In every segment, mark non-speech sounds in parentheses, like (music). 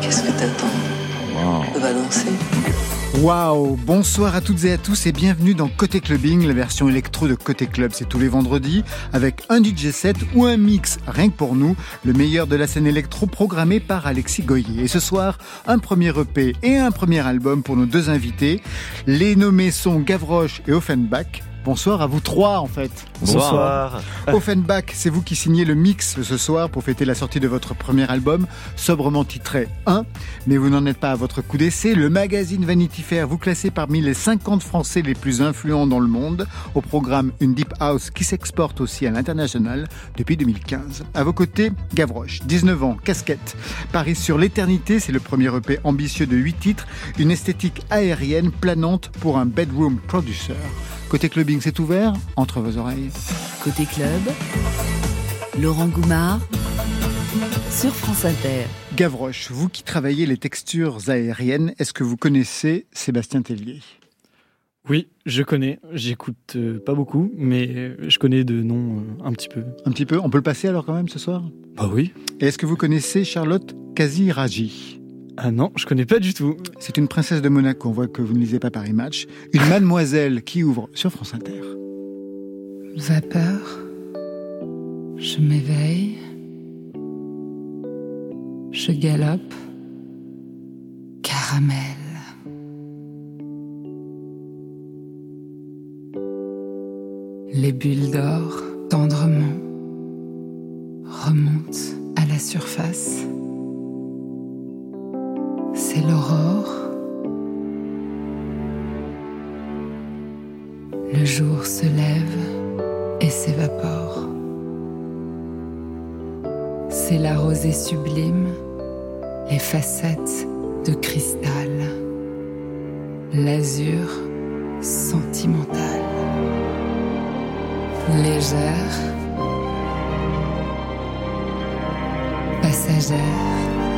Qu'est-ce que t'attends On va danser. Waouh Bonsoir à toutes et à tous et bienvenue dans Côté Clubbing, la version électro de Côté Club. C'est tous les vendredis avec un DJ set ou un mix, rien que pour nous, le meilleur de la scène électro programmé par Alexis Goyer. Et ce soir, un premier EP et un premier album pour nos deux invités. Les nommés sont Gavroche et Offenbach. Bonsoir à vous trois en fait. Bonsoir. Offenbach, c'est vous qui signez le mix ce soir pour fêter la sortie de votre premier album, sobrement titré 1. Mais vous n'en êtes pas à votre coup d'essai. Le magazine Vanity Fair vous classez parmi les 50 Français les plus influents dans le monde, au programme une Deep House qui s'exporte aussi à l'international depuis 2015. À vos côtés, Gavroche, 19 ans, casquette. Paris sur l'éternité, c'est le premier EP ambitieux de 8 titres, une esthétique aérienne planante pour un bedroom producer. Côté clubbing, c'est ouvert entre vos oreilles. Côté club, Laurent Goumard sur France Inter. Gavroche, vous qui travaillez les textures aériennes, est-ce que vous connaissez Sébastien Tellier? Oui, je connais. J'écoute euh, pas beaucoup, mais euh, je connais de nom euh, un petit peu. Un petit peu On peut le passer alors quand même ce soir? Bah oui. Et est-ce que vous connaissez Charlotte Kaziraji ah non, je connais pas du tout. C'est une princesse de Monaco, on voit que vous ne lisez pas Paris Match. Une mademoiselle qui ouvre sur France Inter. Vapeur, je m'éveille, je galope, caramel. Les bulles d'or, tendrement, remontent à la surface c'est l'aurore. Le jour se lève et s'évapore. C'est la rosée sublime, les facettes de cristal, l'azur sentimental, légère, passagère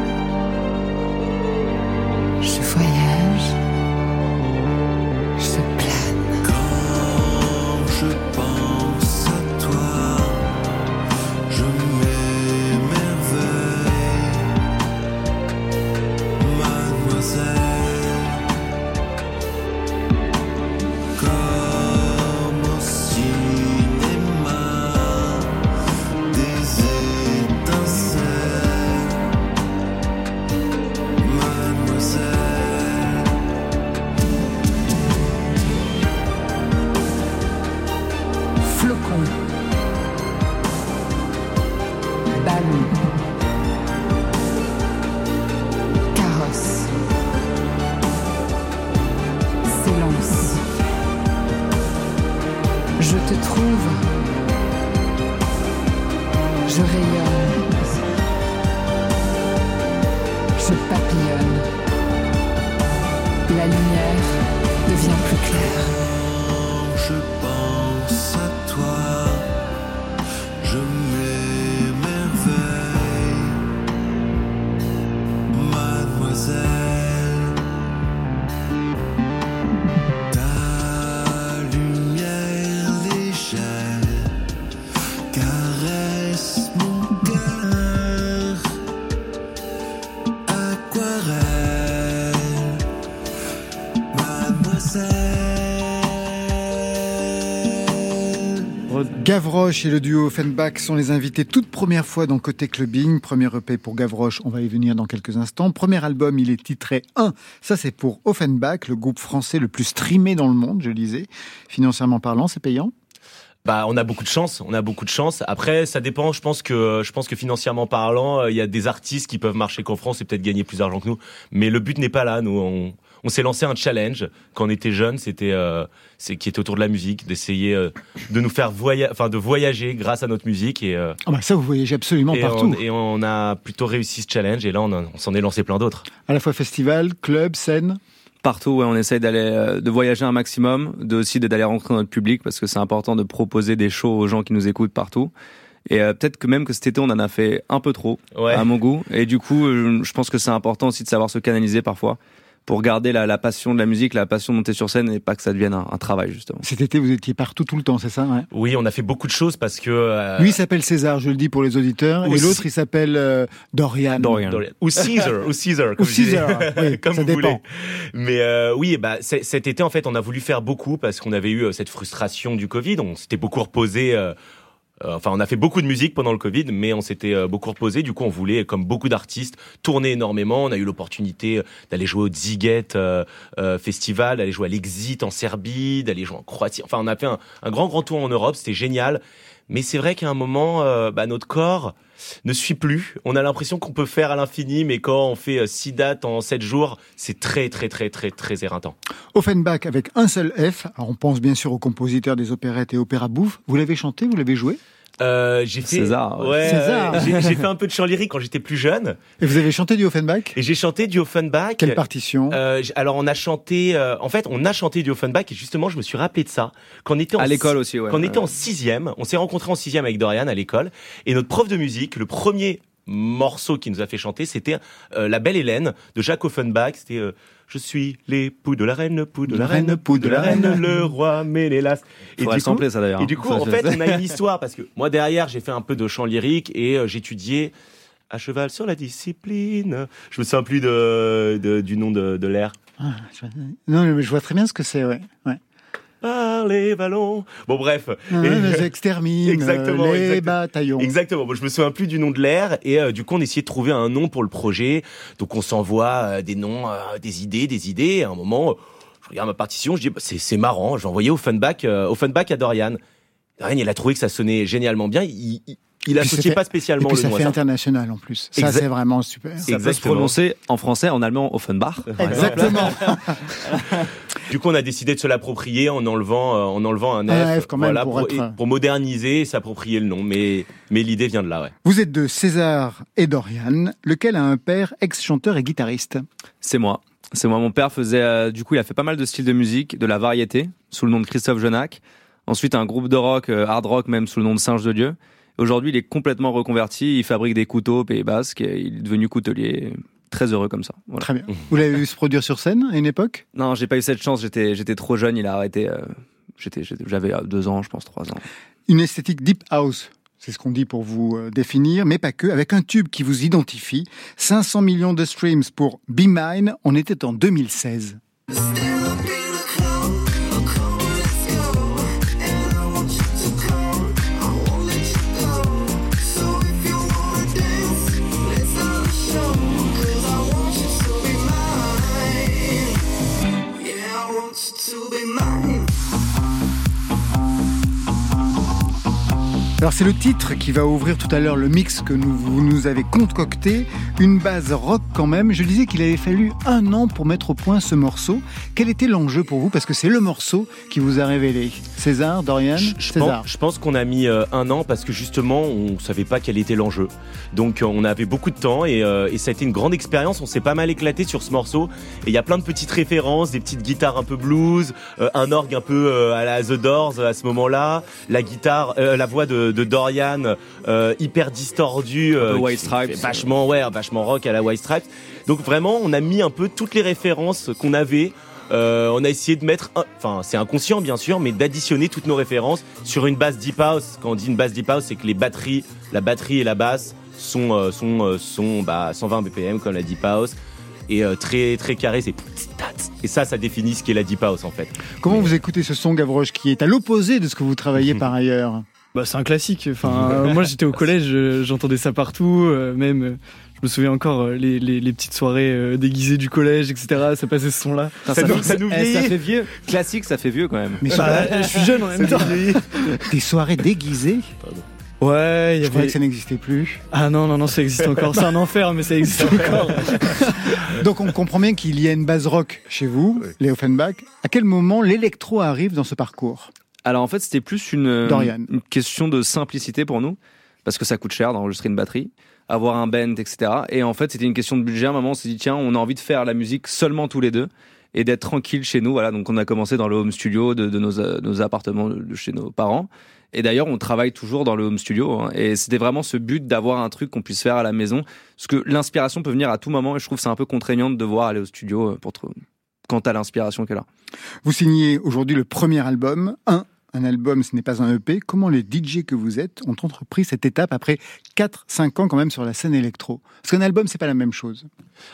je voyage, Gavroche et le duo Offenbach sont les invités toute première fois dans Côté Clubbing. Premier EP pour Gavroche, on va y venir dans quelques instants. Premier album, il est titré 1. Ça, c'est pour Offenbach, le groupe français le plus streamé dans le monde, je disais. Financièrement parlant, c'est payant? Bah, on a beaucoup de chance. On a beaucoup de chance. Après, ça dépend. Je pense que, je pense que financièrement parlant, euh, il y a des artistes qui peuvent marcher qu'en France et peut-être gagner plus d'argent que nous. Mais le but n'est pas là. Nous, on, on s'est lancé un challenge quand on était jeune. C'était, euh, c'est qui était autour de la musique, d'essayer euh, de nous faire voyager, enfin de voyager grâce à notre musique et. euh, Ah bah ça, vous voyagez absolument et partout. on, et on a plutôt réussi ce challenge et là on, s'en est lancé plein d'autres. À la fois festival, club, scène. Partout, ouais, on essaye d'aller, de voyager un maximum, de aussi d'aller rencontrer notre public parce que c'est important de proposer des shows aux gens qui nous écoutent partout. Et euh, peut-être que même que cet été, on en a fait un peu trop Ouais. à mon goût. Et du coup, je pense que c'est important aussi de savoir se canaliser parfois pour garder la, la passion de la musique, la passion de monter sur scène et pas que ça devienne un, un travail justement. Cet été, vous étiez partout tout le temps, c'est ça ouais Oui, on a fait beaucoup de choses parce que. euh, Lui, il s'appelle César, je le dis pour les auditeurs, et Aussi- l'autre, il s'appelle euh, Dorian. Dorian. Dorian. Ou Caesar, ou Caesar, comme Ou. Caesar, oui, (laughs) comme ça vous dépend. voulez. Mais euh, oui, bah cet été en fait, on a voulu faire beaucoup parce qu'on avait eu euh, cette frustration du Covid. On s'était beaucoup reposé. Euh, Enfin, on a fait beaucoup de musique pendant le Covid, mais on s'était euh, beaucoup reposé. Du coup, on voulait, comme beaucoup d'artistes, tourner énormément. On a eu l'opportunité euh, d'aller jouer au Ziget Festival, d'aller jouer à l'Exit en Serbie, d'aller jouer en Croatie. Enfin, on a fait un, un grand, grand tour en Europe. C'était génial. Mais c'est vrai qu'à un moment, euh, bah, notre corps ne suit plus. On a l'impression qu'on peut faire à l'infini, mais quand on fait euh, six dates en sept jours, c'est très, très, très, très, très éreintant. Offenbach avec un seul F. Alors, on pense bien sûr au compositeur des opérettes et opéra bouffe. Vous l'avez chanté, vous l'avez joué? Euh, j'ai fait César, ouais. ouais, César. j'ai fait un peu de chant lyrique quand j'étais plus jeune Et vous avez chanté du Offenbach? Et j'ai chanté du Offenbach. Quelle partition? Euh, alors on a chanté, euh, en fait, on a chanté du Offenbach et justement, je me suis rappelé de ça quand on était en À l'école aussi, ouais. Quand on était en sixième, on s'est rencontrés en sixième avec Dorian à l'école, et notre prof de musique, le premier morceau qui nous a fait chanter, c'était euh, La Belle Hélène de Jacques Offenbach. C'était euh, Je suis l'époux de la reine, pou de la reine, pou de la reine, le roi Ménélas. Et du sampler ça d'ailleurs. et du coup, Ça, en fait, on a une histoire parce que moi derrière, j'ai fait un peu de chant lyrique et euh, j'étudiais à cheval sur la discipline. Je me souviens plus de, de- du nom de, de l'air. Ah, je- Non, mais je vois très bien ce que c'est, ouais. ouais. Par les ballons. Bon, bref. Ah, Et- les (laughs) extermines, Exactement, euh, les exactement. bataillons. Exactement. Bon, je me souviens plus du nom de l'air et euh, du coup on essayait de trouver un nom pour le projet. Donc on s'envoie euh, des noms, euh, des idées, des idées. Et à un moment, je regarde ma partition, je dis bah, c'est marrant. J'ai envoyé Offenbach, euh, Offenbach à Dorian. Dorian, il a trouvé que ça sonnait génialement bien. Il, il, il puis associait fait- pas Et spécialement puis le ça nom à fait ça. international en plus. Ça, c'est vraiment super. Ça peut se prononcer en français, en allemand, Offenbach. Exactement. (laughs) Du coup, on a décidé de se l'approprier en enlevant, euh, en enlevant un F, Un F quand même voilà, pour pour, être- et- pour moderniser et s'approprier le nom. Mais, mais l'idée vient de là, ouais. Vous êtes de César et Dorian, lequel a un père ex-chanteur et guitariste? C'est moi. C'est moi. Mon père faisait, euh, du coup, il a fait pas mal de styles de musique, de la variété, sous le nom de Christophe Genac. Ensuite, un groupe de rock, euh, hard rock même, sous le nom de Singe de Dieu. Aujourd'hui, il est complètement reconverti. Il fabrique des couteaux au Pays Basque. il est devenu coutelier. Très heureux comme ça. Voilà. Très bien. Vous l'avez vu se produire sur scène à une époque? Non, j'ai pas eu cette chance. J'étais, j'étais trop jeune. Il a arrêté. euh, j'étais, j'avais euh, deux ans, je pense, trois ans. Une esthétique deep house. C'est ce qu'on dit pour vous euh, définir, mais pas que, avec un tube qui vous identifie. 500 millions de streams pour Be Mine, on était en 2016. Alors c'est le titre qui va ouvrir tout à l'heure le mix que nous, vous nous avez concocté, une base rock quand même. Je disais qu'il avait fallu un an pour mettre au point ce morceau. Quel était l'enjeu pour vous? Parce que c'est le morceau qui vous a révélé. César, Dorian, Je, je César. pense, je pense qu'on a mis euh, un an parce que justement on savait pas quel était l'enjeu. Donc euh, on avait beaucoup de temps et, euh, et ça a été une grande expérience. On s'est pas mal éclaté sur ce morceau et il y a plein de petites références, des petites guitares un peu blues, un orgue un peu à la The Doors à ce moment-là, la guitare, la voix de, de Dorian euh, hyper peu euh, White Stripes. vachement ouais, vachement rock à la White Stripes. Donc vraiment on a mis un peu toutes les références qu'on avait. Euh, on a essayé de mettre, enfin c'est inconscient bien sûr, mais d'additionner toutes nos références sur une basse deep house. Quand on dit une basse deep house, c'est que les batteries, la batterie et la basse sont euh, sont euh, sont bah, 120 BPM comme la deep house et euh, très très carré, c'est et ça ça définit ce qu'est la deep house en fait. Comment vous écoutez ce son, Gavroche, qui est à l'opposé de ce que vous travaillez (laughs) par ailleurs? Bah, c'est un classique. Enfin, euh, moi, j'étais au collège, euh, j'entendais ça partout. euh, même, je me souviens encore les, les, les petites soirées euh, déguisées du collège, etc. Ça passait ce son-là. Ça, Ça ça nous- fait- ça nous eh, ça vieillit. fait vieux. Classique, ça fait vieux quand même. Mais Bah, soirées- je suis jeune en même temps. Des soirées déguisées Ouais, il y Je croyais avait. que ça n'existait plus. Ah non, non, non, ça existe encore. C'est un enfer, mais ça existe encore. Donc on comprend bien qu'il y a une base rock chez vous, les Offenbach. À quel moment l'électro arrive dans ce parcours? Alors en fait, c'était plus une, euh, une question de simplicité pour nous, parce que ça coûte cher d'enregistrer une batterie, avoir un band, etc. Et en fait, c'était une question de budget. À un moment, on s'est dit, tiens, on a envie de faire la musique seulement tous les deux. et d'être tranquille chez nous. Voilà, donc on a commencé dans le home studio de, de nos, euh, nos appartements de chez nos parents. Et d'ailleurs, on travaille toujours dans le home studio. hein. Et c'était vraiment ce but d'avoir un truc qu'on puisse faire à la maison. Parce que l'inspiration peut venir à tout moment. Et je trouve que c'est un peu contraignant de devoir aller au studio euh, pour quant à l'inspiration qu'elle a. Vous signez aujourd'hui le premier album, un. Un album, ce n'est pas un EP. Comment les DJ que vous êtes ont entrepris cette étape après 4-5 ans quand même sur la scène électro? Parce qu'un album, c'est pas la même chose.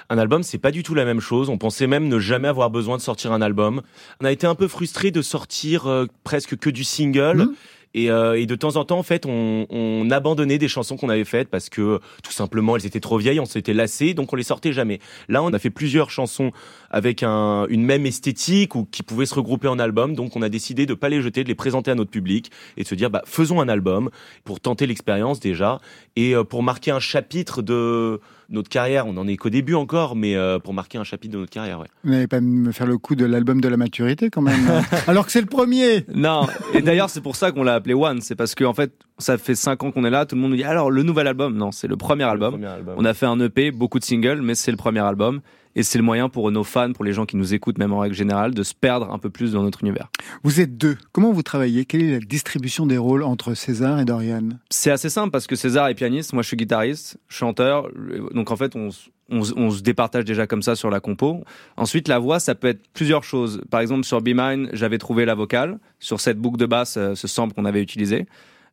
Un album, c'est pas du tout la même chose. On pensait même ne jamais avoir besoin de sortir un album. On a été un peu frustré de sortir euh, presque que du single. Et, euh, et de temps en temps, en fait, on, on abandonnait des chansons qu'on avait faites parce que tout simplement, elles étaient trop vieilles, on s'était lassé, donc on les sortait jamais. Là, on a fait plusieurs chansons avec un, une même esthétique ou qui pouvaient se regrouper en album, donc on a décidé de pas les jeter, de les présenter à notre public et de se dire, bah, faisons un album pour tenter l'expérience déjà et euh, pour marquer un chapitre de notre carrière. On en est qu'au début encore, mais euh, pour marquer un chapitre de notre carrière, ouais. Vous n'allez pas me faire le coup de l'album de la maturité quand même hein (laughs) Alors que c'est le premier Non, et d'ailleurs, c'est pour ça qu'on l'a appelé One. C'est parce qu'en en fait, ça fait 5 ans qu'on est là. Tout le monde nous dit alors le nouvel album? Non, c'est le premier album. Le premier album. On a fait un EP, beaucoup de singles, mais c'est le premier album. Et c'est le moyen pour nos fans, pour les gens qui nous écoutent, même en règle générale, de se perdre un peu plus dans notre univers. Vous êtes deux. Comment vous travaillez? Quelle est la distribution des rôles entre César et Dorian? C'est assez simple parce que César est pianiste, moi je suis guitariste, chanteur. Donc en fait, on, se départage déjà comme ça sur la compo. Ensuite, la voix, ça peut être plusieurs choses. Par exemple, sur Be Mine, j'avais trouvé la vocale sur cette boucle de basse, euh, ce sample qu'on avait utilisé.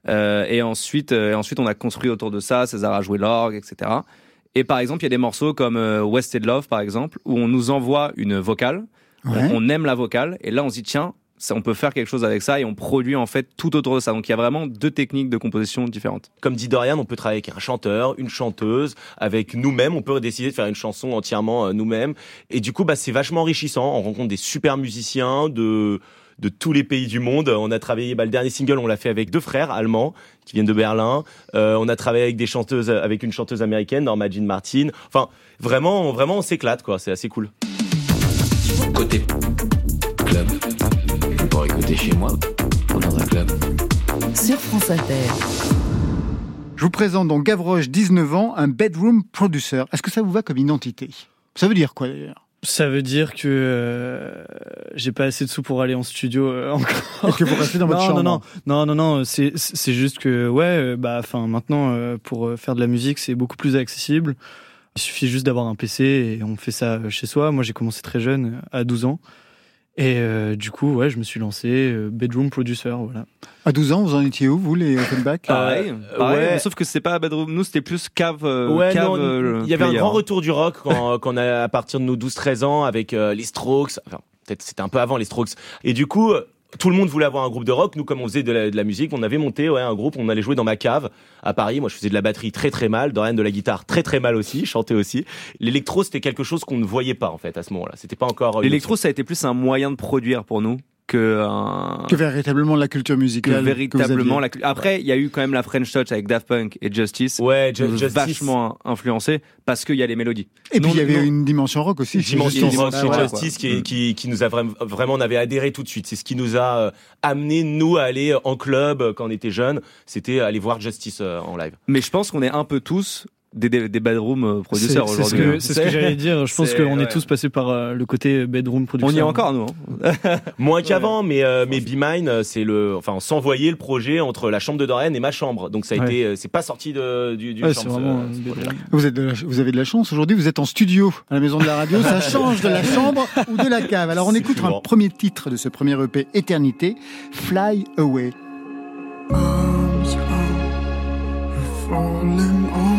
Euh, et ensuite, euh, et ensuite, on a construit autour de ça. César a joué l'orgue, etc. Et par exemple, il y a des morceaux comme euh, Wasted Love, par exemple, où on nous envoie une vocale. On- Ouais. On, aime la vocale, et là, on se dit tiens. Ça, on peut faire quelque chose avec ça et on produit en fait tout autour de ça. Donc il y a vraiment deux techniques de composition différentes. Comme dit Dorian, on peut travailler avec un chanteur, une chanteuse, avec nous-mêmes. On peut décider de faire une chanson entièrement euh, nous-mêmes. Et du coup, bah, c'est vachement enrichissant. On rencontre des super musiciens de de tous les pays du monde. On a travaillé, bah, le dernier single, on l'a fait avec deux frères allemands qui viennent de Berlin. Euh, on a travaillé avec des chanteuses, avec une chanteuse américaine, Norma Jean Martin. Enfin, vraiment, vraiment, on s'éclate, quoi. C'est assez cool. Côté club. Pour écouter chez moi ou dans un club. Sur France Inter. Je vous présente donc Gavroche, 19 ans, un bedroom producer. Est-ce que ça vous va comme identité? Ça veut dire quoi d'ailleurs? Ça veut dire que euh, j'ai pas assez de sous pour aller en studio euh, (laughs) encore. Et que vous restez dans votre non, chambre non, non, non, non, non, c'est c'est juste que ouais, euh, bah, enfin maintenant euh, pour euh, faire de la musique c'est beaucoup plus accessible. Il suffit juste d'avoir un PC et on fait ça chez soi. Moi j'ai commencé très jeune, à 12 ans. Et euh, du coup, ouais, je me suis lancé euh, bedroom producer, voilà. À 12 ans, vous en étiez où, vous, les Offenbach Pareil, Euh, pareil, ouais. sauf que c'est pas bedroom. Nous, c'était plus cave. euh, Ouais, cave, non, euh, il y avait un grand retour du rock quand, (laughs) quand on a, à partir de nos 12-13 ans avec euh, les Strokes. Enfin, peut-être c'était un peu avant les Strokes. Et du coup, euh, tout le monde voulait avoir un groupe de rock. Nous, comme on faisait de la, de la musique, on avait monté ouais, un groupe. On allait jouer dans ma cave à Paris. Moi, je faisais de la batterie très très mal. Dorian de la guitare très très mal aussi. Chantais aussi. L'électro, c'était quelque chose qu'on ne voyait pas en fait à ce moment-là. C'était pas encore. euh, L'électro, ça a été plus un moyen de produire pour nous que un. Que véritablement la culture que musicale. véritablement vous la. Après, il y a eu quand même la French Touch avec Daft Punk et Justice. Ouais, qui nous Ju- Justice. vachement influencé parce qu'il y a les mélodies. Et puis il y avait non. une dimension rock aussi. Dimension Justice. rock Ah, Justice qui, Mm. qui, qui nous a vraiment, vraiment, on avait adhéré tout de suite. C'est ce qui nous a euh, amené, nous, à aller en club euh, quand on était jeunes. C'était aller voir Justice euh, en live. Mais je pense qu'on est un peu tous des, des, des bedroom euh, C'est producers c'est ce aujourd'hui. que, hein. c'est ce que j'allais dire. Je pense qu'on ouais. est tous passés par euh, le côté bedroom producer. On y est encore, nous. hein. (laughs) Moins qu'avant, mais euh, mais Be Mine, euh, c'est le, enfin, on s'envoyait le projet entre la chambre de Dorian et ma chambre. Donc ça a Ouais. été, c'est pas sorti de, du, du Ouais, chambre, vraiment ce euh. Vous, êtes de la- vous avez de la chance. Aujourd'hui, vous êtes en studio à la maison de la radio. Ça (laughs) change de la chambre ou de la cave. Alors, on écoute un premier titre de ce premier EP, Éternité, Fly Away. arms falling all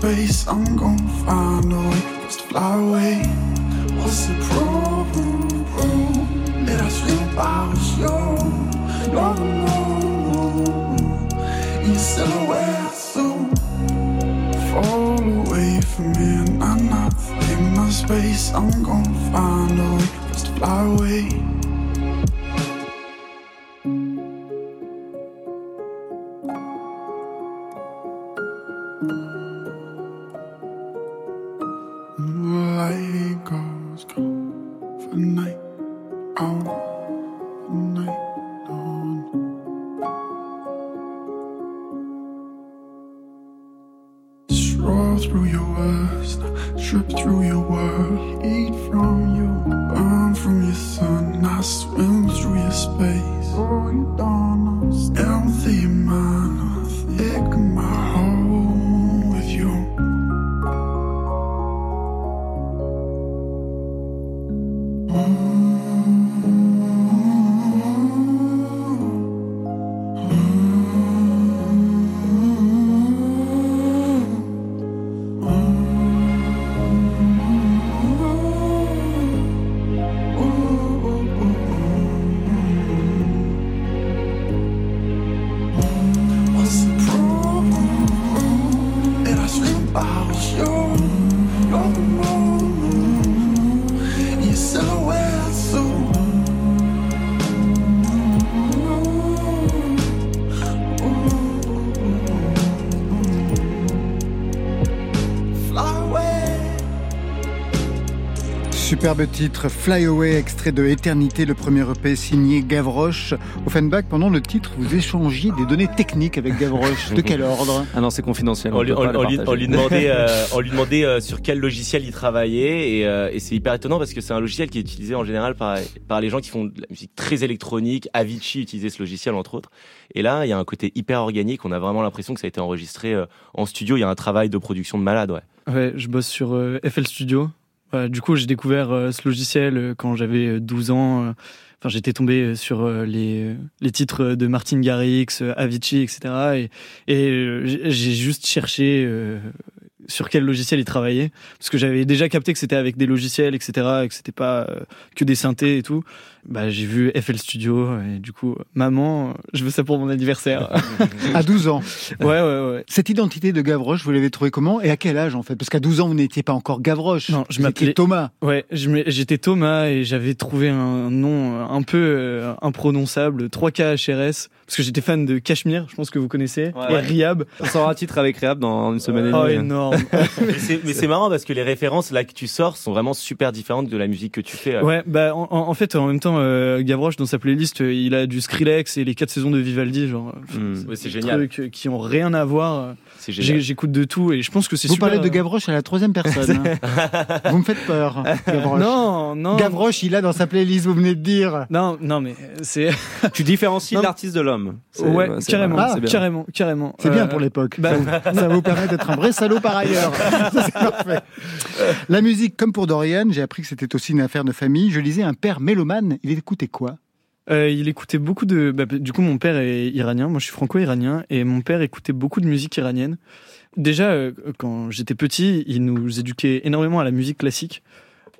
space. I'm gonna find a way just to fly away. What's the problem, bro? That I sleep? Out you. You're the moon. Your silhouette, so fall away from me, and place. I'm gonna find a way for us to fly away. Superbe titre, Fly Away, extrait de Éternité, le premier EP signé Gavroche. Offenbach, pendant le titre, vous échangiez des données techniques avec Gavroche. De quel ordre? (laughs) Ah non, c'est confidentiel. On lui, peut pas on- le on lui- partager. on lui demandait, (laughs) euh, on lui demandait euh, sur quel logiciel il travaillait et, euh, et c'est hyper étonnant parce que c'est un logiciel qui est utilisé en général par, par les gens qui font de la musique très électronique. Avicii utilisait ce logiciel entre autres. Et là, il y a un côté hyper organique. On a vraiment l'impression que ça a été enregistré euh, en studio. Il y a un travail de production de malade, ouais. Ouais, je bosse sur euh, FL Studio. Du coup, j'ai découvert euh, ce logiciel euh, quand j'avais euh, 12 ans. euh. Enfin, j'étais tombé sur les, les titres de Martin Garrix, Avicii, etc. Et, j'ai juste cherché sur quel logiciel il travaillait. Parce que j'avais déjà capté que c'était avec des logiciels, etc. Et que c'était pas que des synthés et tout. Bah, j'ai vu FL Studio. Et du coup, maman, je veux ça pour mon anniversaire. (laughs) À 12 ans. ouais, ouais, ouais. Cette identité de Gavroche, vous l'avez trouvée comment et à quel âge en fait? Parce qu'à 12 ans, vous n'étiez pas encore Gavroche. Non, je m'appelais- Thomas. Ouais, j'étais Thomas et j'avais trouvé un nom un peu euh, imprononçable, 3K HRS, parce que j'étais fan de Cachemire, je pense que vous connaissez, Ouais. et Riab. On sort un titre avec Réab dans une semaine et Oh, demie. énorme. (laughs) (laughs) mais c'est marrant parce que les références là que tu sors sont vraiment super différentes de la musique que tu fais. euh. Ouais, bah en, en fait, en même temps, euh, Gavroche dans sa playlist, euh, il a du Skrillex et les quatre saisons de Vivaldi, genre. Ouais, c'est des génial. Trucs euh, qui ont rien à voir. J'écoute de tout et je pense que c'est Vous super. parlez de Gavroche à la troisième personne. hein. (laughs) vous me faites peur, Gavroche. Non, non. Gavroche, il a dans sa playlist, vous venez de dire. Non, non, mais c'est. (laughs) Tu différencies l'artiste de l'homme. C'est- Ouais, carrément, Ah, carrément, carrément. C'est bien Euh, pour l'époque. bah- ça, vous- ça vous permet d'être un vrai salaud par ailleurs. (laughs) Ça, c'est parfait. La musique, comme pour Dorian, j'ai appris que c'était aussi une affaire de famille. Je lisais un père mélomane. Il écoutait quoi? Euh, il écoutait beaucoup de. bah, du coup, mon père est iranien. Moi, je suis franco-iranien. Et mon père écoutait beaucoup de musique iranienne. Déjà, euh, quand j'étais petit, il nous éduquait énormément à la musique classique.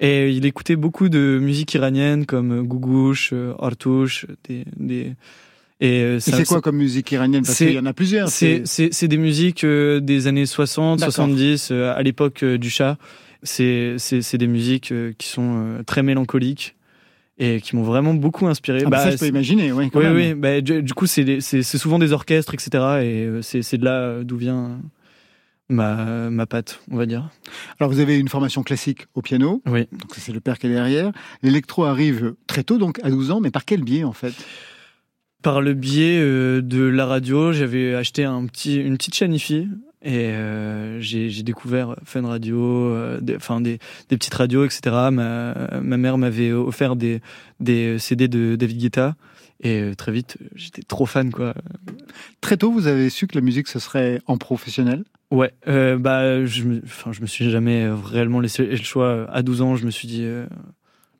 Et il écoutait beaucoup de musique iranienne comme Gougouche, euh, Artouche, des. des... Et euh, c'est quoi comme musique iranienne? Parce qu'il y en a plusieurs. c'est, des musiques euh, des années 60, D'accord. 70, euh, à l'époque du chat. C'est, des musiques qui sont très mélancoliques et qui m'ont vraiment beaucoup inspiré. Ah, bah, ça, je peux imaginer, oui. quand oui, même. oui. Bah, du, du coup, c'est, souvent des orchestres, etc. Et euh, c'est, de là euh, d'où vient ma, ma patte, on va dire. Alors, vous avez une formation classique au piano. Oui. Donc, c'est le père qui est derrière. L'électro arrive très tôt, donc à 12 ans, mais par quel biais, en fait? Par le biais euh, de la radio, j'avais acheté un petit, une petite chaîne IFI et euh, j'ai découvert Fun Radio, euh, des, enfin des, des petites radios, etc. Ma, ma mère m'avait offert des, des CD de David Guetta et euh, très vite j'étais trop fan quoi. Très tôt, vous avez su que la musique, ce serait en professionnel? Ouais, euh, bah je me, enfin je me suis jamais réellement laissé le choix. À 12 ans, je me suis dit. euh,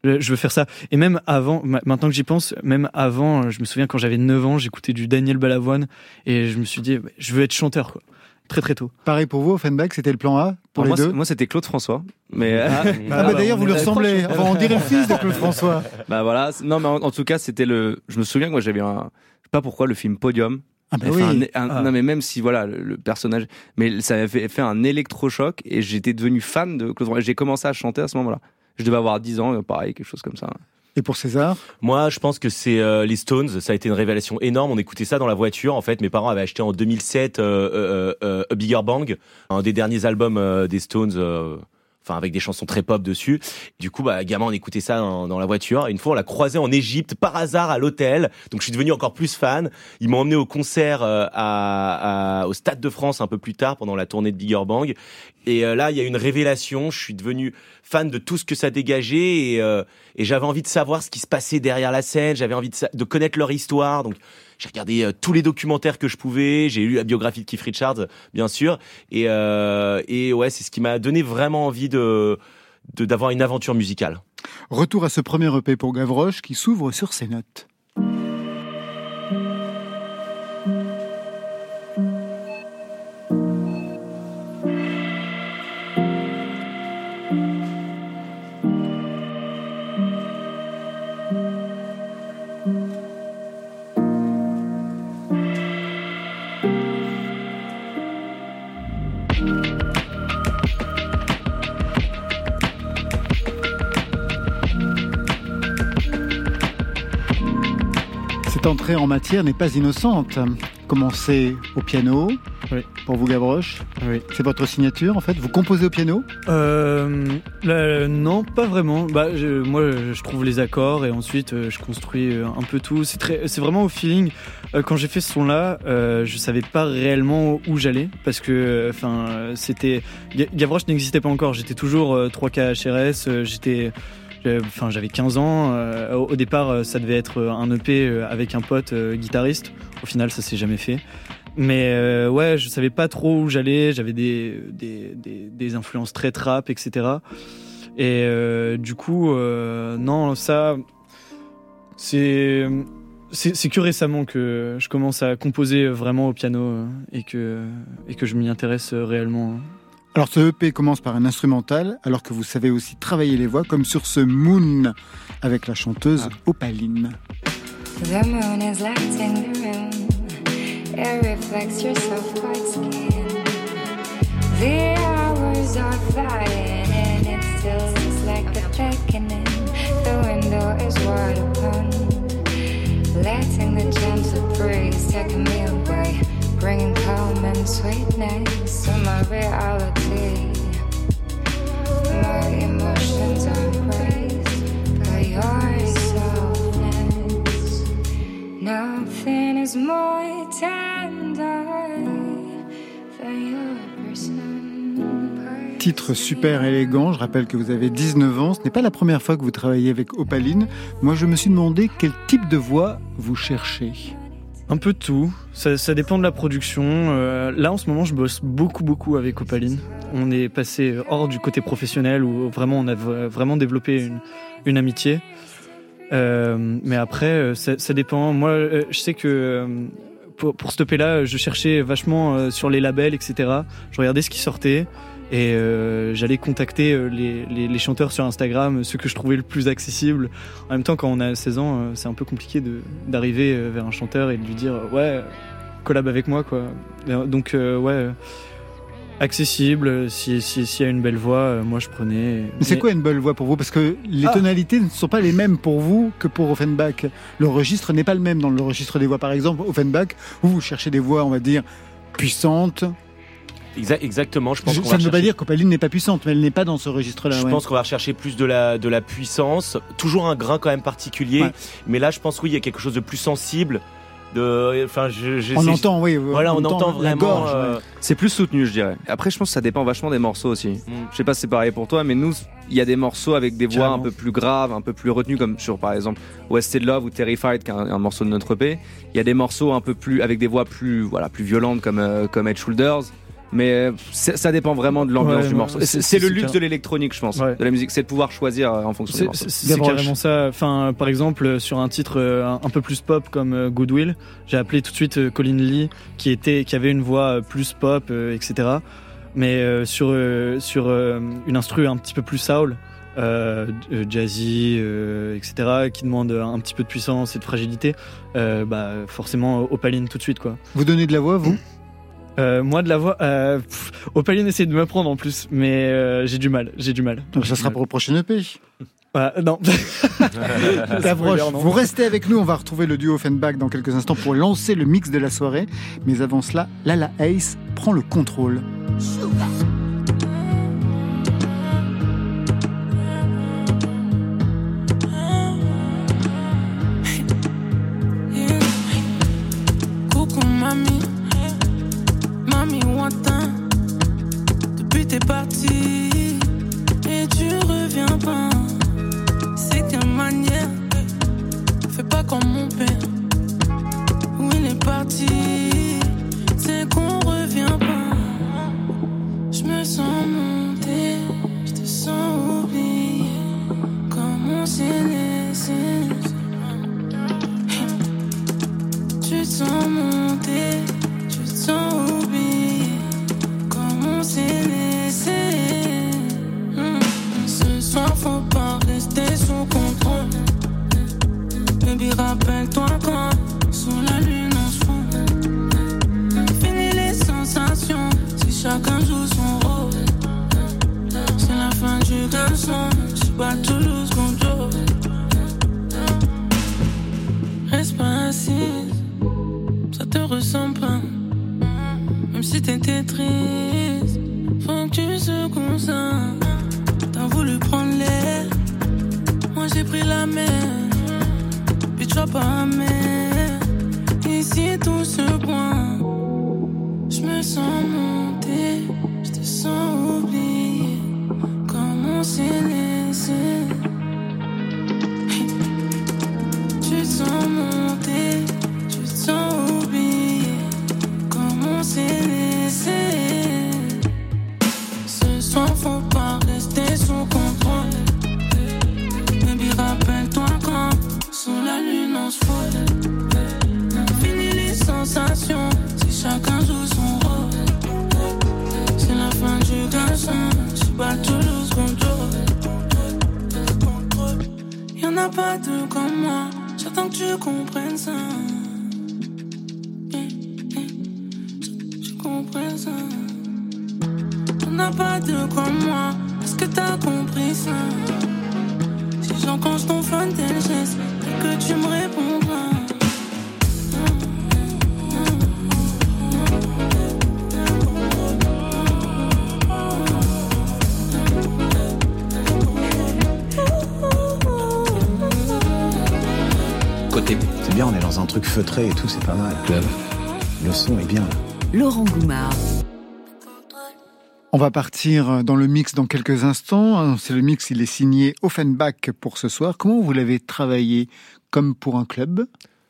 je veux faire ça. Et même avant, ma- maintenant que j'y pense, même avant, je me souviens quand j'avais 9 ans, j'écoutais du Daniel Balavoine et je me suis dit, je veux être chanteur, quoi. Très très tôt. Pareil pour vous, Offenbach, c'était le plan A pour Alors les moi, deux moi, c'était Claude François. Mais Ah, Ah, bah, (laughs) d'ailleurs, vous lui ressemblez. Enfin, on dirait le fils de Claude (laughs) François. bah voilà. Non, mais en, en tout cas, c'était le. Je me souviens que moi, j'avais un. Je sais pas pourquoi le film Podium. Ah, bah oui. un- un- Ah. Non, mais même si voilà le, le personnage, mais ça avait fait, fait un électrochoc et j'étais devenu fan de Claude François. J'ai commencé à chanter à ce moment-là. Je devais avoir 10 ans, euh, pareil, quelque chose comme ça. Et pour César Moi, je pense que c'est euh, les Stones. Ça a été une révélation énorme. On écoutait ça dans la voiture. En fait, mes parents avaient acheté en 2007 euh, euh, euh, A Bigger Bang, un des derniers albums des Stones. Enfin, avec des chansons très pop dessus. Du coup, bah, gamin, on écoutait ça dans, dans la voiture. Et une fois, on l'a croisé en Égypte par hasard à l'hôtel. Donc, je suis devenu encore plus fan. Ils m'ont emmené au concert euh, à, à- au Stade de France un peu plus tard pendant la tournée de Bigger Bang. Et euh, là, il y a une révélation. Je suis devenu fan de tout ce que ça dégageait et, euh, et j'avais envie de savoir ce qui se passait derrière la scène. J'avais envie de, de connaître leur histoire. Donc, j'ai regardé euh, tous les documentaires que je pouvais. J'ai lu la biographie de Keith Richards, bien sûr. Et, euh, et ouais, c'est ce qui m'a donné vraiment envie de d'avoir une aventure musicale. Retour à ce premier EP pour Gavroche qui s'ouvre sur ces notes. Cette entrée en matière n'est pas innocente. Commencez au piano. Oui. Pour vous, Gavroche. Oui. C'est votre signature, en fait. Vous composez au piano? Euh, là, non, pas vraiment. Bah, je- moi, je trouve les accords et ensuite euh, je construis euh, un peu tout. C'est vraiment au feeling. Euh, quand j'ai fait ce son-là, euh, je savais pas réellement où j'allais parce que, enfin, c'était Ga- Gavroche n'existait pas encore. J'étais toujours euh, 3K HRS. j'étais Enfin, j'avais 15 ans. euh, au départ, euh, ça devait être un EP euh, avec un pote euh, guitariste. Au final, ça s'est jamais fait. Mais euh, ouais, je savais pas trop où j'allais. J'avais des, des, des, des influences très trap, etc. Et euh, du coup, euh, non, ça, c'est c'est que récemment que je commence à composer vraiment au piano euh, et que et que je m'y intéresse euh, réellement. Alors, ce EP commence par un instrumental, alors que vous savez aussi travailler les voix, comme sur ce Moon, avec la chanteuse Opaline. The moon is lighting the room. It reflects your soft white skin. The hours are flying and it still looks like the beckoning. The window is wide open, letting the gentle breeze take me away, and sweetness my reality. My emotions are by your. Nothing is more tender than your person. Titre super élégant, je rappelle que vous avez 19 ans, ce n'est pas la première fois que vous travaillez avec Opaline. Moi, je me suis demandé quel type de voix vous cherchez. Un peu de tout. Ça, dépend de la production. Euh, là, en ce moment, je bosse beaucoup, beaucoup avec Opaline. On est passé hors du côté professionnel où vraiment on a vraiment développé une, amitié. Euh, mais après, euh, ça, dépend. Moi, je sais que pour, pour stopper là, je cherchais vachement sur les labels, etc. Je regardais ce qui sortait et euh, j'allais contacter euh, les, les, les chanteurs sur Instagram, ceux que je trouvais le plus accessible. En même temps, quand on a 16 ans, euh, c'est un peu compliqué d'arriver euh, vers un chanteur et de lui dire euh, ouais, collab avec moi quoi. Euh, Donc euh, ouais, euh, accessible. Si si- s'il y a une belle voix, euh, moi je prenais. Mais c'est quoi une belle voix pour vous? Parce que les Ah. tonalités ne sont pas les mêmes pour vous que pour Offenbach. Le registre n'est pas le même dans le registre des voix. Par exemple, Offenbach, vous, vous cherchez des voix, on va dire, puissantes. Exa- exactement. Je pense Je- ça ne veut pas dire qu'Opaline n'est pas puissante, mais elle n'est pas dans ce registre-là. Je ouais. pense qu'on va rechercher plus de la, de la puissance, toujours un grain quand même particulier, Ouais. mais là je pense oui il y a quelque chose de plus sensible. De, enfin, je, je On entend, oui. Voilà, on, entend vraiment. euh, ouais. C'est plus soutenu, je dirais. Après, je pense que ça dépend vachement des morceaux aussi. mm. Je sais pas si c'est pareil pour toi, mais nous, il y a des morceaux avec des voix Carrément. un peu plus graves, un peu plus retenues, comme sur par exemple Wasted Love ou Terrified, qui est un, un morceau de notre EP. Il y a des morceaux un peu plus avec des voix plus voilà plus violentes comme euh, comme Head Shoulders. Mais euh, ça dépend vraiment de l'ambiance Ouais, du morceau. c'est- le luxe de l'électronique, je pense, Ouais. de la musique, c'est de pouvoir choisir euh, en fonction du C'est carrément ça. Enfin, par exemple, euh, sur un titre euh, un, peu plus pop comme euh, Goodwill, j'ai appelé tout de suite euh, Colin Lee, qui était, qui avait une voix euh, plus pop, euh, etc. Mais euh, sur euh, sur euh, une instru un petit peu plus soul, euh, euh, jazzy, euh, etc., qui demande un petit peu de puissance et de fragilité, euh, bah forcément Opaline tout de suite quoi. Vous donnez de la voix, vous? Euh, moi de la voix, euh, pff, Opaline essaie de me prendre en plus, mais euh, j'ai du mal, j'ai du mal. Donc, ça sera pour le prochain EP. Ah, (laughs) non. Vous restez avec nous, on va retrouver le duo Offenbach dans quelques instants pour lancer le mix de la soirée. Mais avant cela, Lala Ace prend le contrôle. Pris la mer. Puis tu vas pas feutré et tout, c'est pas mal. club, Le son est bien. Laurent Goumard. On va partir dans le mix dans quelques instants. C'est le mix, il est signé Offenbach pour ce soir. Comment vous l'avez travaillé? Comme pour un club?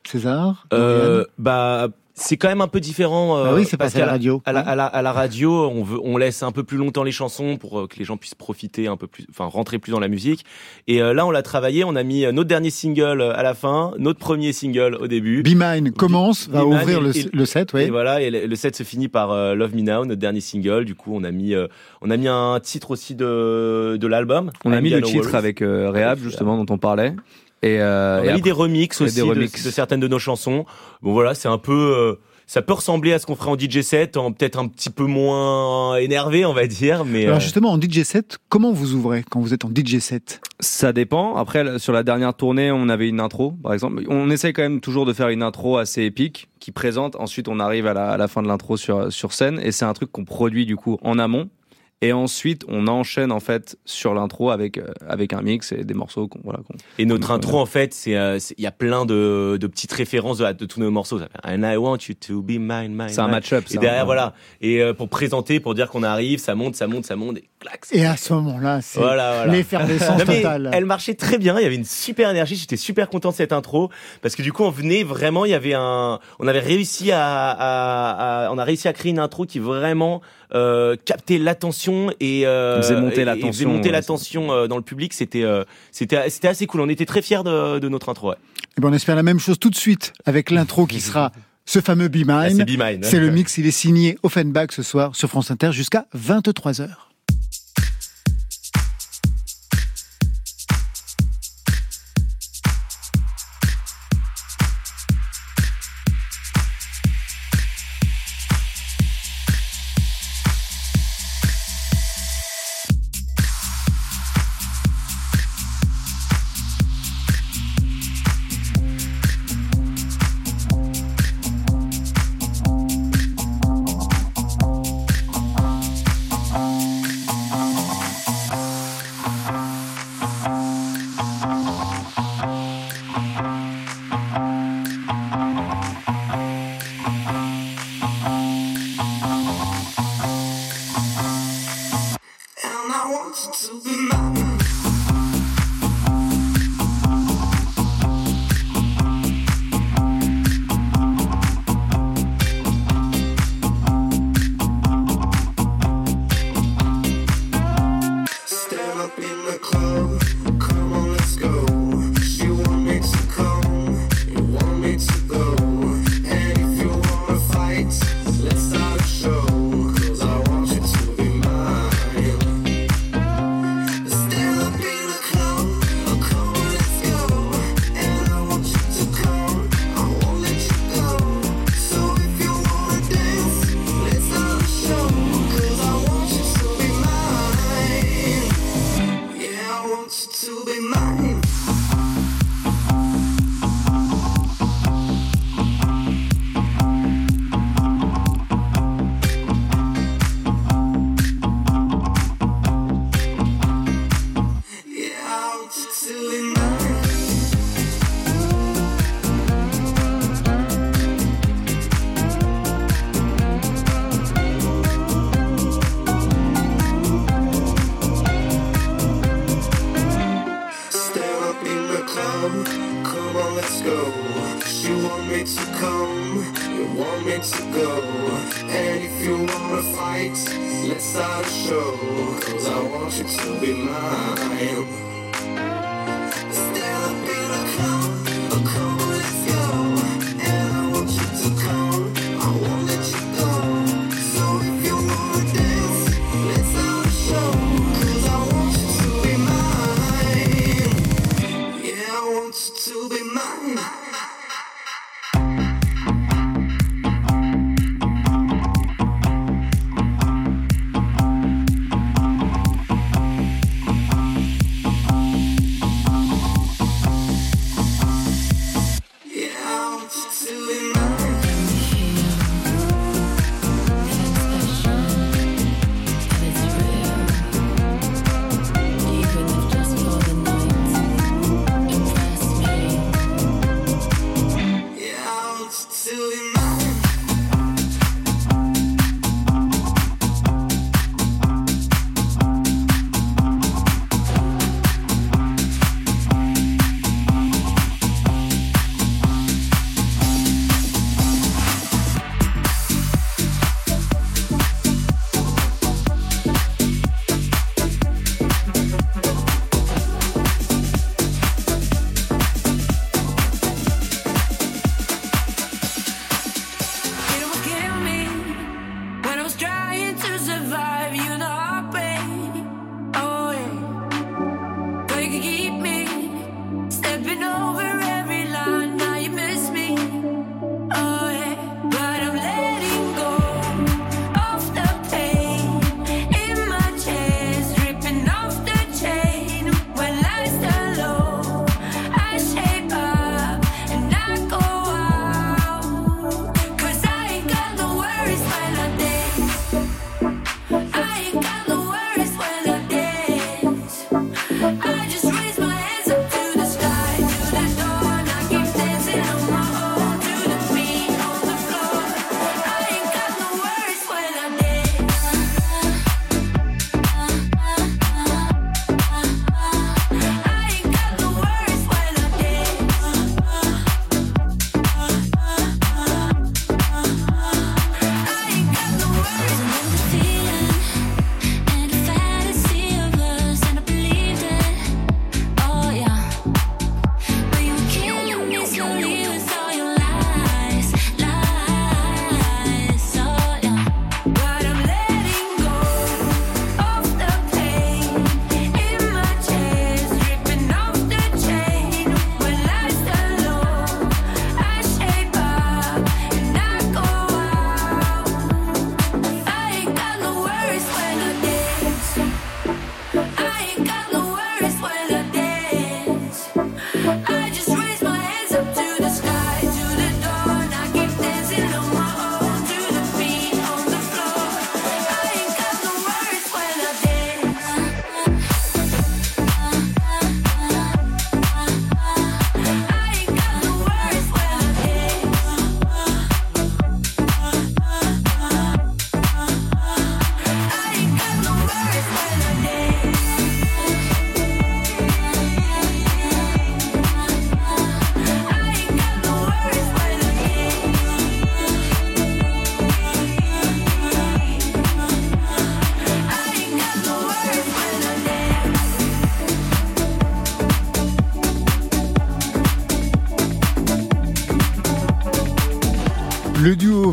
César? Euh, bah, c'est quand même un peu différent. euh, Ah oui, c'est parce passé à la qu'à radio. À la, à la- à la radio, on veut, on laisse un peu plus longtemps les chansons pour euh, que les gens puissent profiter un peu plus, enfin rentrer plus dans la musique. Et euh, là, on l'a travaillé. On a mis euh, notre dernier single à la fin, notre premier single au début. Be Mine commence, va Be Mine ouvrir et- le, et- le set, oui. Et voilà, et le, set se finit par euh, Love Me Now, notre dernier single. Du coup, on a mis, euh, on a mis un titre aussi de de l'album. On a mis le titre avec euh, Rehab, justement, dont on parlait. Et, euh, On et a mis après- des remixes aussi des de- remixes. De, certaines de nos chansons. Bon voilà, c'est un peu, euh, ça peut ressembler à ce qu'on ferait en DJ set, en peut-être un petit peu moins énervé, on va dire, mais Alors euh, justement, en DJ set, comment vous ouvrez quand vous êtes en DJ set? Ça dépend. Après, sur la dernière tournée, on avait une intro, par exemple. On essaye quand même toujours de faire une intro assez épique qui présente. Ensuite, on arrive à la, à la fin de l'intro sur, sur scène et c'est un truc qu'on produit du coup en amont. Et ensuite, on enchaîne en fait sur l'intro avec euh, avec un mix et des morceaux qu'on voilà. qu'on- et notre qu'on- intro en fait, c'est, euh, c'est- il y a plein de, de petites références de, de tous nos morceaux. Ça fait, And I want you to be mine, mine. C'est un match-up. Et derrière, voilà. Et euh, pour présenter, pour dire qu'on arrive, ça monte, ça monte, ça monte, et Et à ce moment-là, c'est Voilà, voilà. l'effervescence totale. Elle marchait très bien. Il y avait une super énergie. J'étais super content de cette intro parce que du coup, on venait vraiment. Il y avait un. On avait réussi à. à- à- on a réussi à créer une intro qui vraiment euh, captait l'attention et euh, Faisait monter et- et l'attention, faisait monter ouais, l'attention euh, dans le public. C'était. euh, c'était. C'était assez cool. On était très fiers de, de notre intro. Ouais. Eh ben, on espère la même chose tout de suite avec l'intro qui sera ce fameux Be Ah, c'est Mine. Be Mine. C'est le mix, il est signé Offenbach ce soir sur France Inter jusqu'à 23h. To go, And if you wanna fight, let's start a show. Cause I want you to be mine.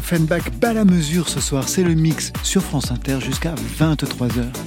Offenbach, pas la mesure ce soir, c'est le mix sur France Inter jusqu'à 23h.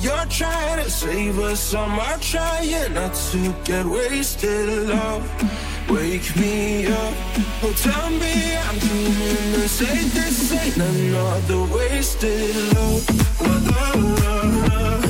You're trying to save us, I'm trying not to get wasted love. Wake me up. Oh, tell me I'm the same. This ain't another wasted love. La, la, la,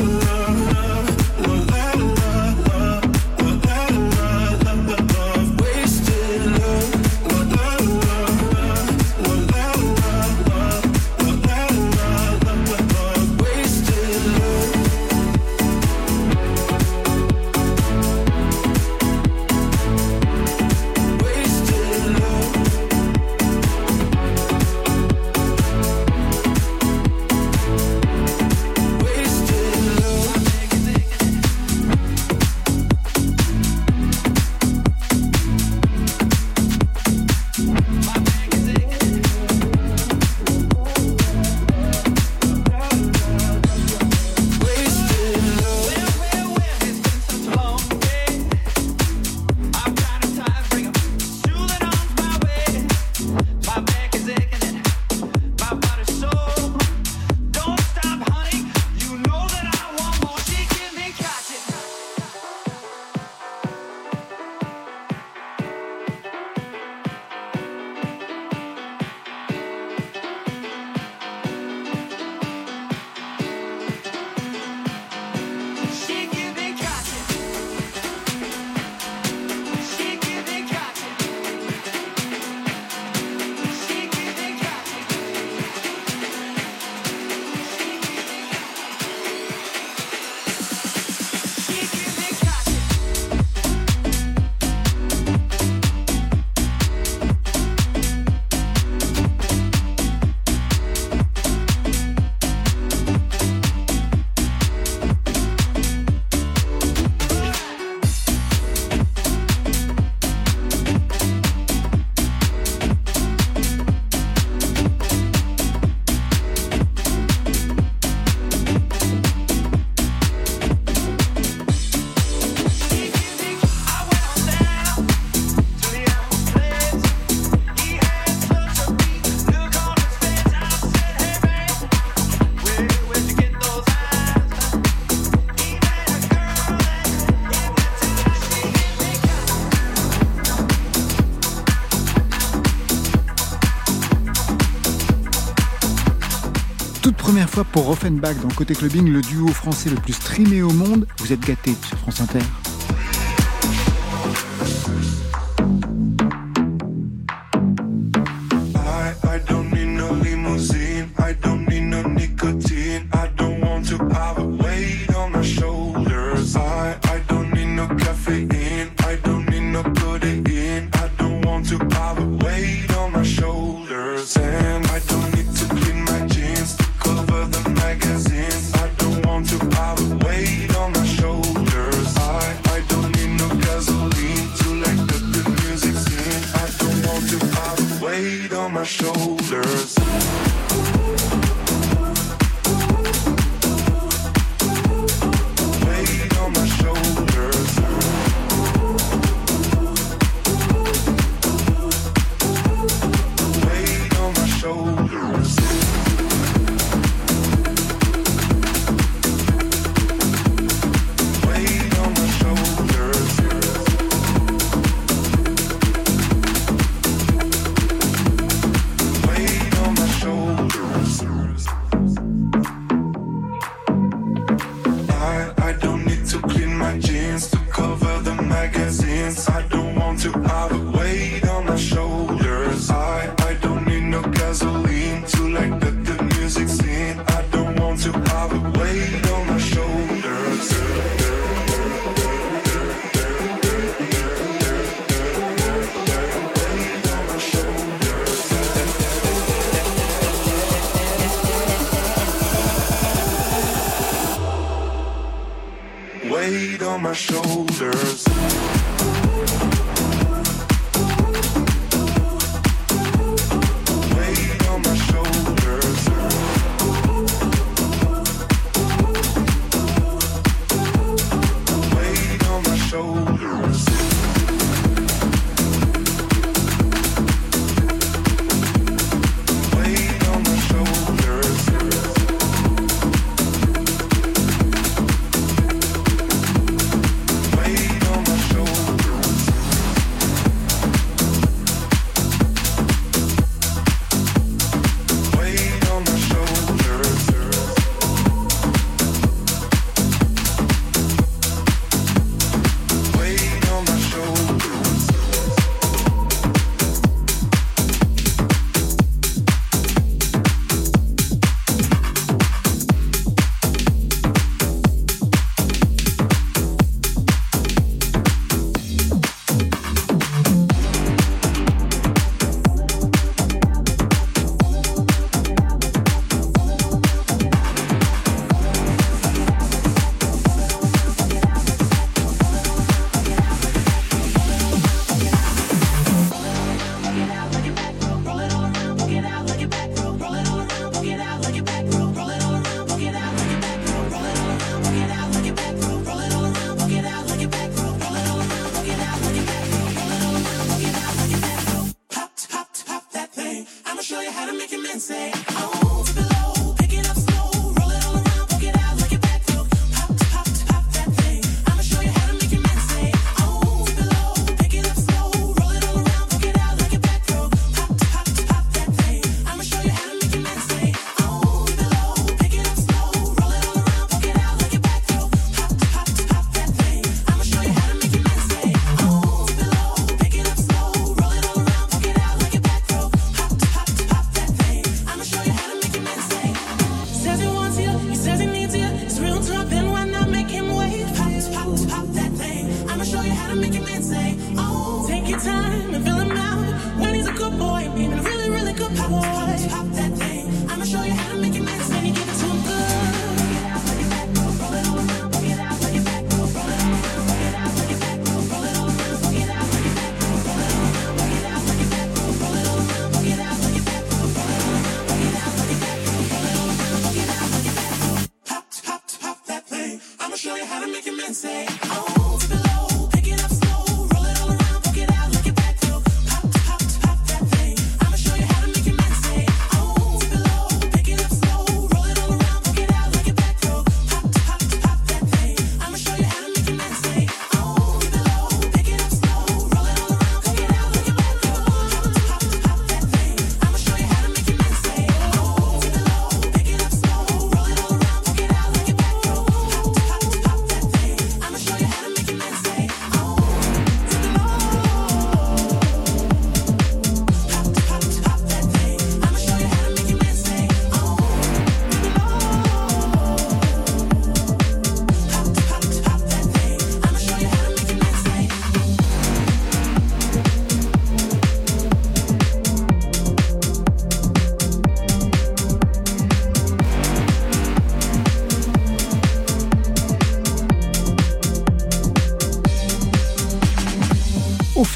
Pour Offenbach dans Côté Clubbing, le duo français le plus streamé au monde. Vous êtes gâtés sur France Inter. show.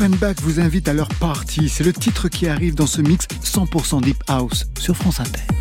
Offenbach vous invite à leur party. C'est le titre qui arrive dans ce mix 100% Deep House sur France Inter.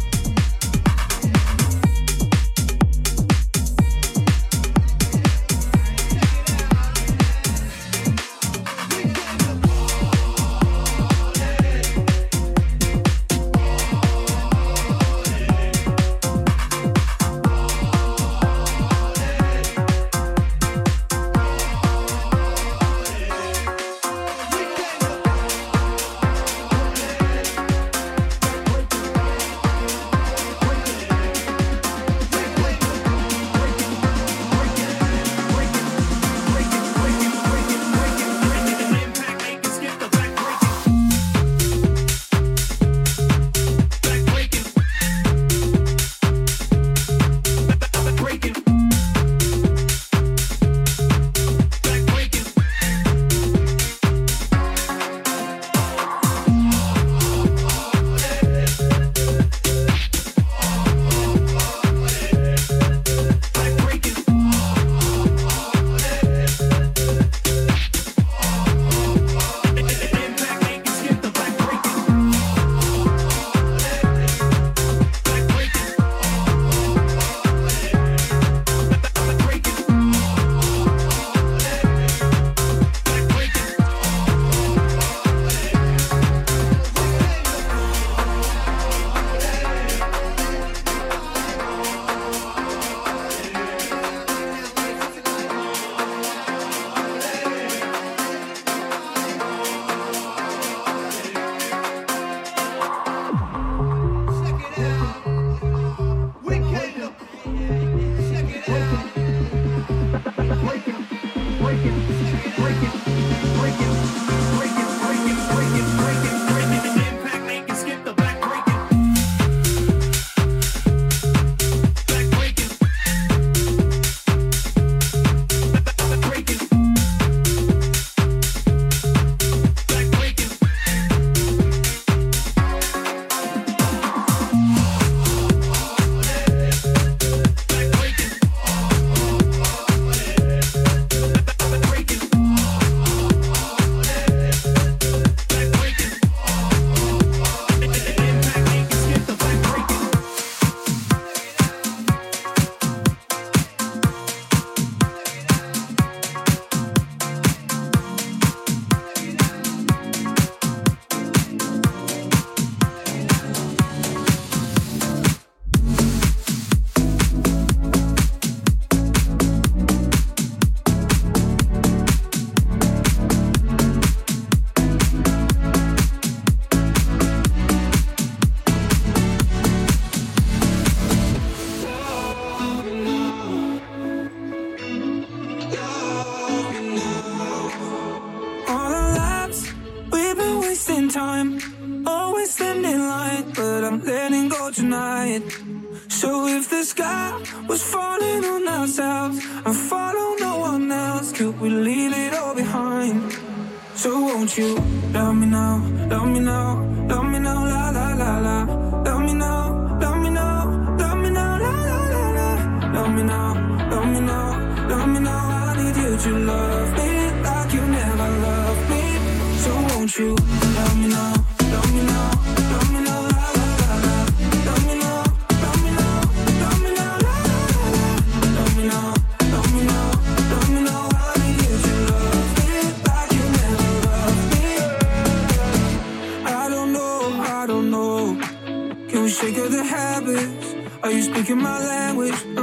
Love me now, love me now. I need you to love me like you never loved me. So won't you love me now, love me now, love me now. Love me now, how did you never love me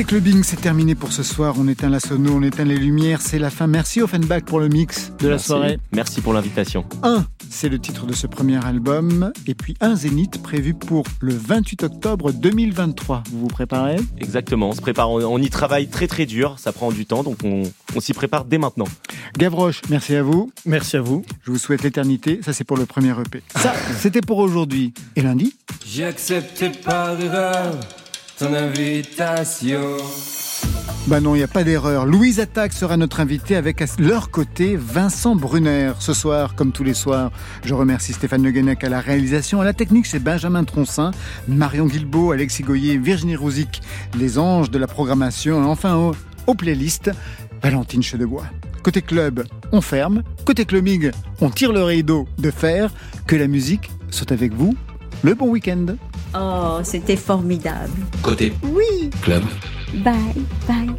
Côté clubbing, c'est terminé pour ce soir. On éteint la sono, on éteint les lumières, c'est la fin. Merci Offenbach pour le mix de la Merci. soirée. Merci pour l'invitation. 1, c'est le titre de ce premier album. Et puis un zénith prévu pour le 28 octobre 2023. Vous vous préparez? Exactement, on se prépare, on, y travaille très très dur, ça prend du temps, donc on, on s'y prépare dès maintenant. Gavroche, merci à vous. Merci à vous. Je vous souhaite l'éternité. Ça, c'est pour le premier EP. Ça, (laughs) c'était pour aujourd'hui. Et lundi? Accepté par erreur ton invitation. Bah non, il n'y a pas d'erreur. Louise Attaque sera notre invitée avec à leur côté Vincent Brunner. Ce soir, comme tous les soirs, je remercie Stéphane Le Guenec à la réalisation. À la technique, c'est Benjamin Troncin, Marion Guilbeault, Alexis Goyer, Virginie Rouzic, les anges de la programmation. Et enfin, aux, aux playlists, Valentine Chedebois. Côté club, on ferme. Côté clubbing, on tire le rideau de fer. Que la musique soit avec vous. Le bon week-end. Oh, c'était formidable. Côté Oui. club. Bye, bye.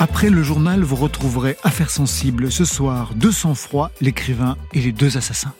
Après le journal, vous retrouverez Affaires sensibles ce soir, 200 froid, l'écrivain et les deux assassins.